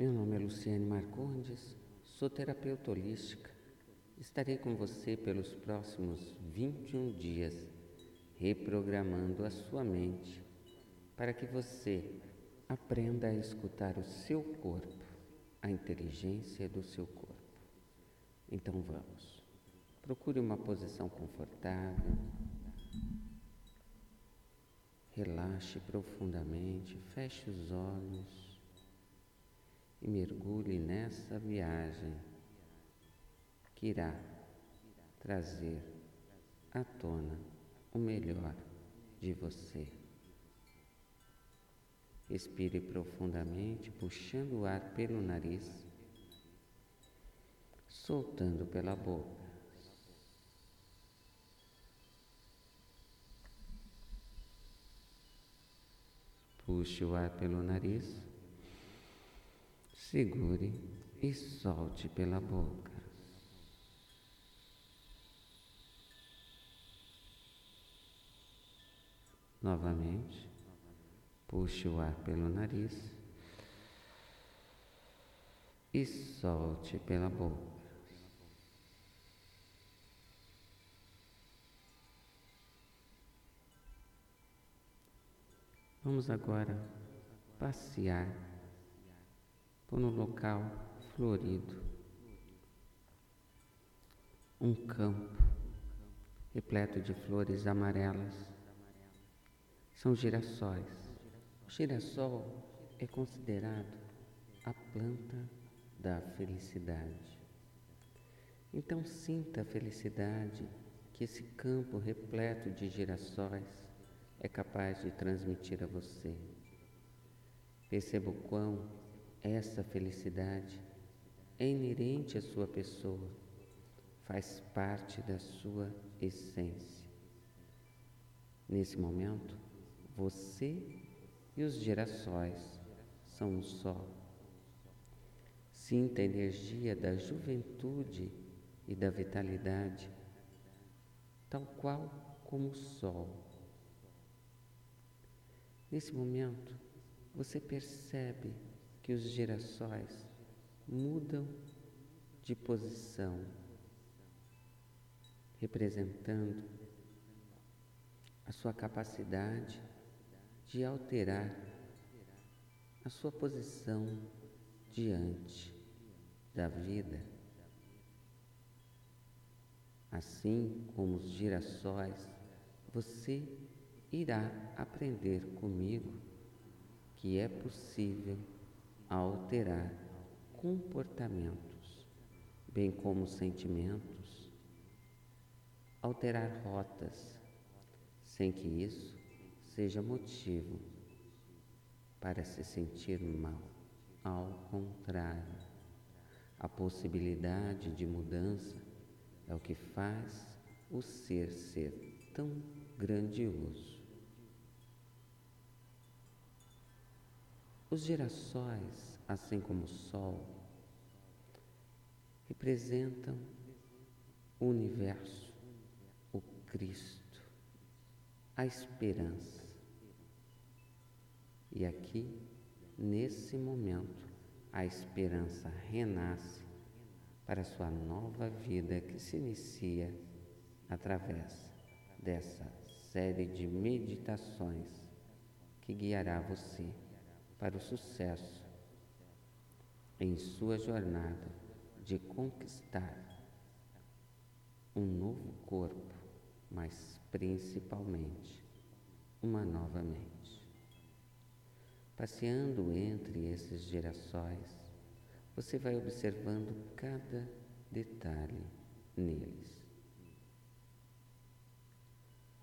Meu nome é Luciane Marcondes, sou terapeuta holística. Estarei com você pelos próximos 21 dias, reprogramando a sua mente para que você aprenda a escutar o seu corpo, a inteligência do seu corpo. Então vamos. Procure uma posição confortável. Relaxe profundamente, feche os olhos e mergulhe nessa viagem que irá trazer à tona o melhor de você. Expire profundamente, puxando o ar pelo nariz, soltando pela boca. Puxe o ar pelo nariz. Segure e solte pela boca. Novamente, puxe o ar pelo nariz e solte pela boca. Vamos agora passear por um local florido, um campo repleto de flores amarelas. São girassóis. O girassol é considerado a planta da felicidade. Então sinta a felicidade que esse campo repleto de girassóis é capaz de transmitir a você. Perceba o quão essa felicidade é inerente à sua pessoa, faz parte da sua essência. Nesse momento, você e os girassóis são um só. Sinta a energia da juventude e da vitalidade, tal qual como o sol. Nesse momento, você percebe que os girassóis mudam de posição, representando a sua capacidade de alterar a sua posição diante da vida. Assim como os girassóis, você irá aprender comigo que é possível alterar comportamentos, bem como sentimentos, alterar rotas, sem que isso seja motivo para se sentir mal. Ao contrário, a possibilidade de mudança é o que faz o ser ser tão grandioso. Os girassóis, assim como o Sol, representam o universo, o Cristo, a esperança. E aqui, nesse momento, a esperança renasce para sua nova vida que se inicia através dessa série de meditações que guiará você para o sucesso em sua jornada de conquistar um novo corpo, mas principalmente uma nova mente. Passeando entre esses girassóis, você vai observando cada detalhe neles.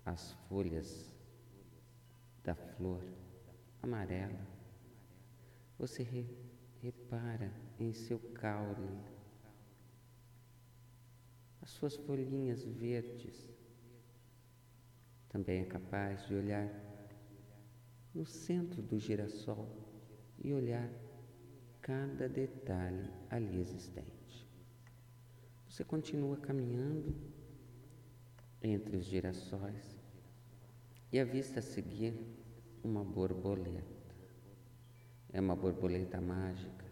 As folhas da flor amarela você re, repara em seu caule, as suas folhinhas verdes. Também é capaz de olhar no centro do girassol e olhar cada detalhe ali existente. Você continua caminhando entre os girassóis e avista a seguir uma borboleta. É uma borboleta mágica,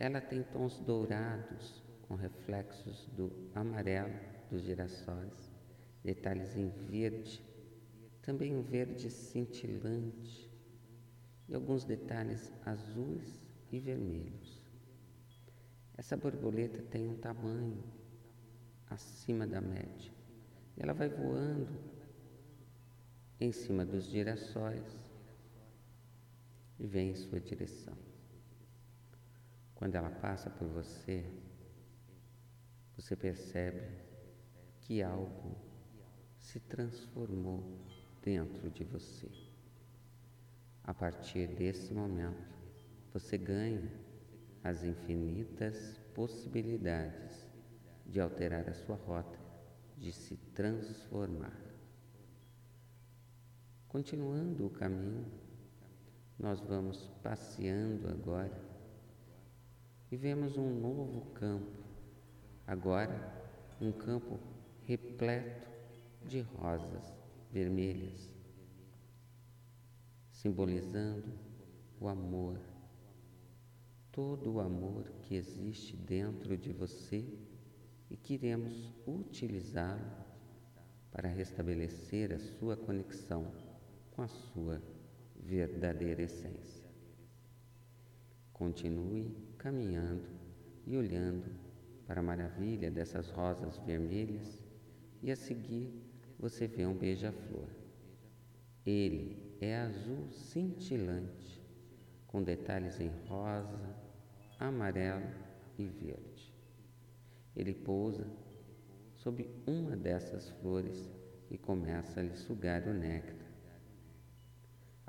Ela tem tons dourados com reflexos do amarelo dos girassóis, detalhes em verde, também um verde cintilante e alguns detalhes azuis e vermelhos. Essa borboleta tem um tamanho acima da média. Ela vai voando em cima dos girassóis e vem em sua direção. Quando ela passa por você, você percebe que algo se transformou dentro de você. A partir desse momento, você ganha as infinitas possibilidades de alterar a sua rota, de se transformar. Continuando o caminho, nós vamos passeando agora e vemos um novo campo, agora um campo repleto de rosas vermelhas, simbolizando o amor, todo o amor que existe dentro de você e queremos utilizá-lo para restabelecer a sua conexão com a sua verdadeira essência. Continue caminhando e olhando para a maravilha dessas rosas vermelhas e a seguir você vê um beija-flor. Ele é azul cintilante, com detalhes em rosa, amarelo e verde. Ele pousa sob uma dessas flores e começa a lhe sugar o néctar.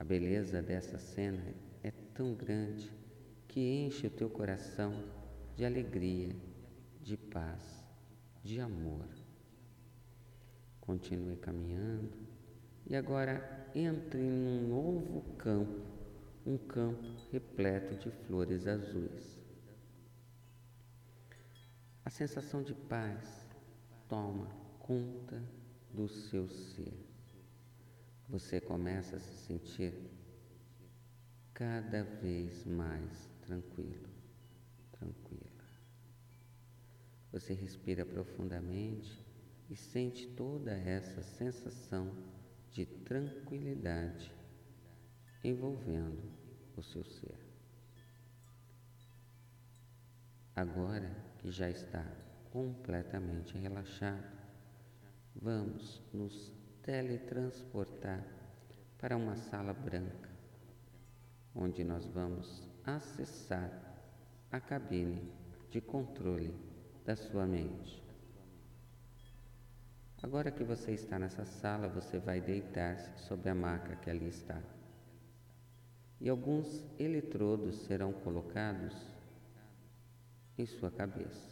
A beleza dessa cena é tão grande que enche o teu coração de alegria, de paz, de amor. Continue caminhando e agora entre num novo campo, um campo repleto de flores azuis. A sensação de paz toma conta do seu ser você começa a se sentir cada vez mais tranquilo, tranquila. Você respira profundamente e sente toda essa sensação de tranquilidade envolvendo o seu ser. Agora que já está completamente relaxado, vamos nos teletransportar para uma sala branca, onde nós vamos acessar a cabine de controle da sua mente. Agora que você está nessa sala, você vai deitar-se sobre a maca que ali está. E alguns eletrodos serão colocados em sua cabeça.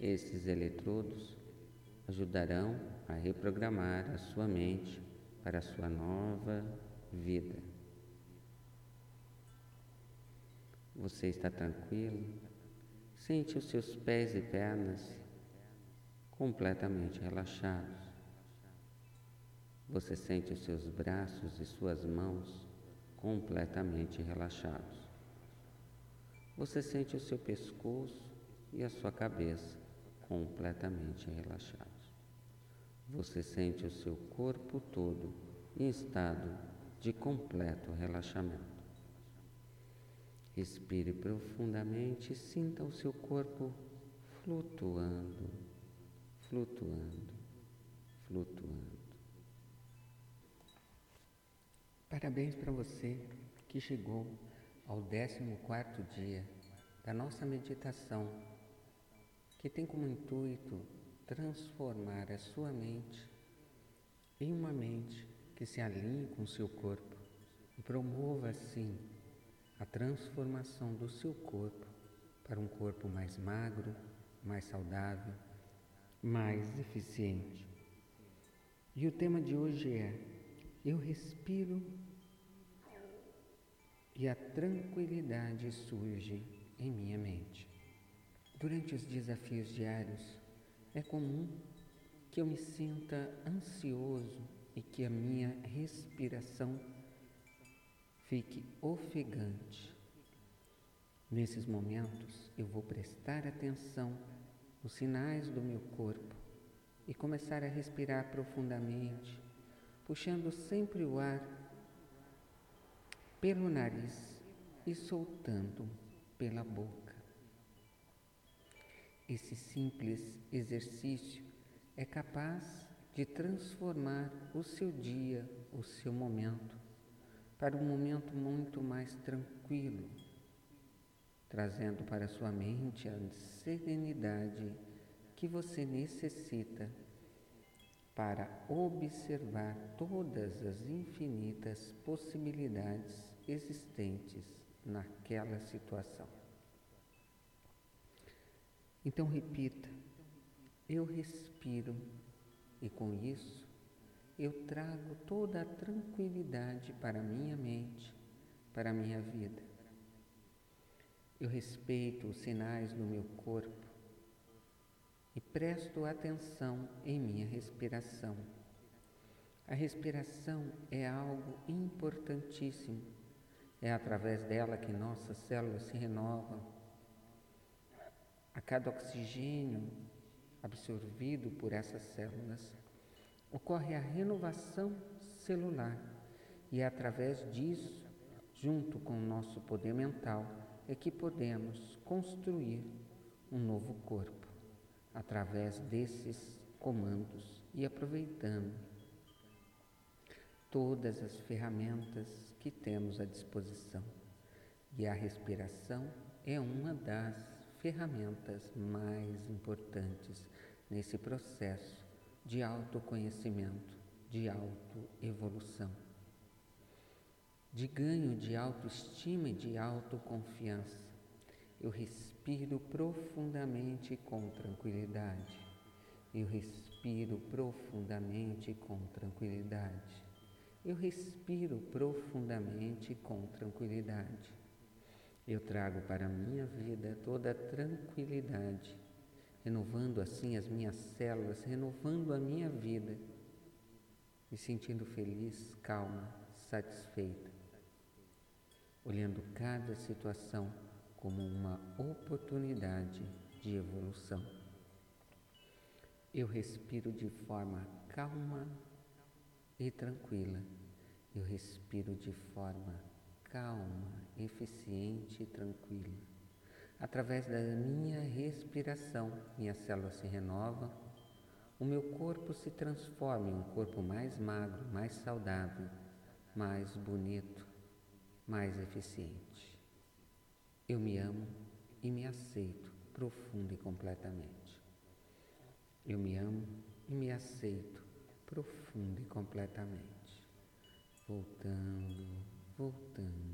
Esses eletrodos ajudarão a reprogramar a sua mente para a sua nova vida. Você está tranquilo? Sente os seus pés e pernas completamente relaxados. Você sente os seus braços e suas mãos completamente relaxados. Você sente o seu pescoço e a sua cabeça completamente relaxados você sente o seu corpo todo em estado de completo relaxamento. Respire profundamente e sinta o seu corpo flutuando, flutuando, flutuando. Parabéns para você que chegou ao 14 dia da nossa meditação, que tem como intuito transformar a sua mente em uma mente que se alinhe com o seu corpo e promova assim a transformação do seu corpo para um corpo mais magro, mais saudável, mais eficiente. E o tema de hoje é: Eu respiro e a tranquilidade surge em minha mente. Durante os desafios diários, é comum que eu me sinta ansioso e que a minha respiração fique ofegante. Nesses momentos, eu vou prestar atenção nos sinais do meu corpo e começar a respirar profundamente, puxando sempre o ar pelo nariz e soltando pela boca. Esse simples exercício é capaz de transformar o seu dia, o seu momento, para um momento muito mais tranquilo, trazendo para sua mente a serenidade que você necessita para observar todas as infinitas possibilidades existentes naquela situação. Então repita: eu respiro e com isso eu trago toda a tranquilidade para minha mente, para minha vida. Eu respeito os sinais do meu corpo e presto atenção em minha respiração. A respiração é algo importantíssimo. É através dela que nossas células se renovam. A cada oxigênio absorvido por essas células, ocorre a renovação celular e é através disso, junto com o nosso poder mental, é que podemos construir um novo corpo através desses comandos e aproveitando todas as ferramentas que temos à disposição. E a respiração é uma das ferramentas mais importantes nesse processo de autoconhecimento, de autoevolução, de ganho de autoestima e de autoconfiança. Eu respiro profundamente com tranquilidade. Eu respiro profundamente com tranquilidade. Eu respiro profundamente com tranquilidade. Eu trago para a minha vida toda a tranquilidade, renovando assim as minhas células, renovando a minha vida, me sentindo feliz, calma, satisfeita, olhando cada situação como uma oportunidade de evolução. Eu respiro de forma calma e tranquila. Eu respiro de forma calma, eficiente e tranquila. Através da minha respiração, minha célula se renova, o meu corpo se transforma em um corpo mais magro, mais saudável, mais bonito, mais eficiente. Eu me amo e me aceito profunda e completamente. Eu me amo e me aceito profunda e completamente. Voltando, voltando.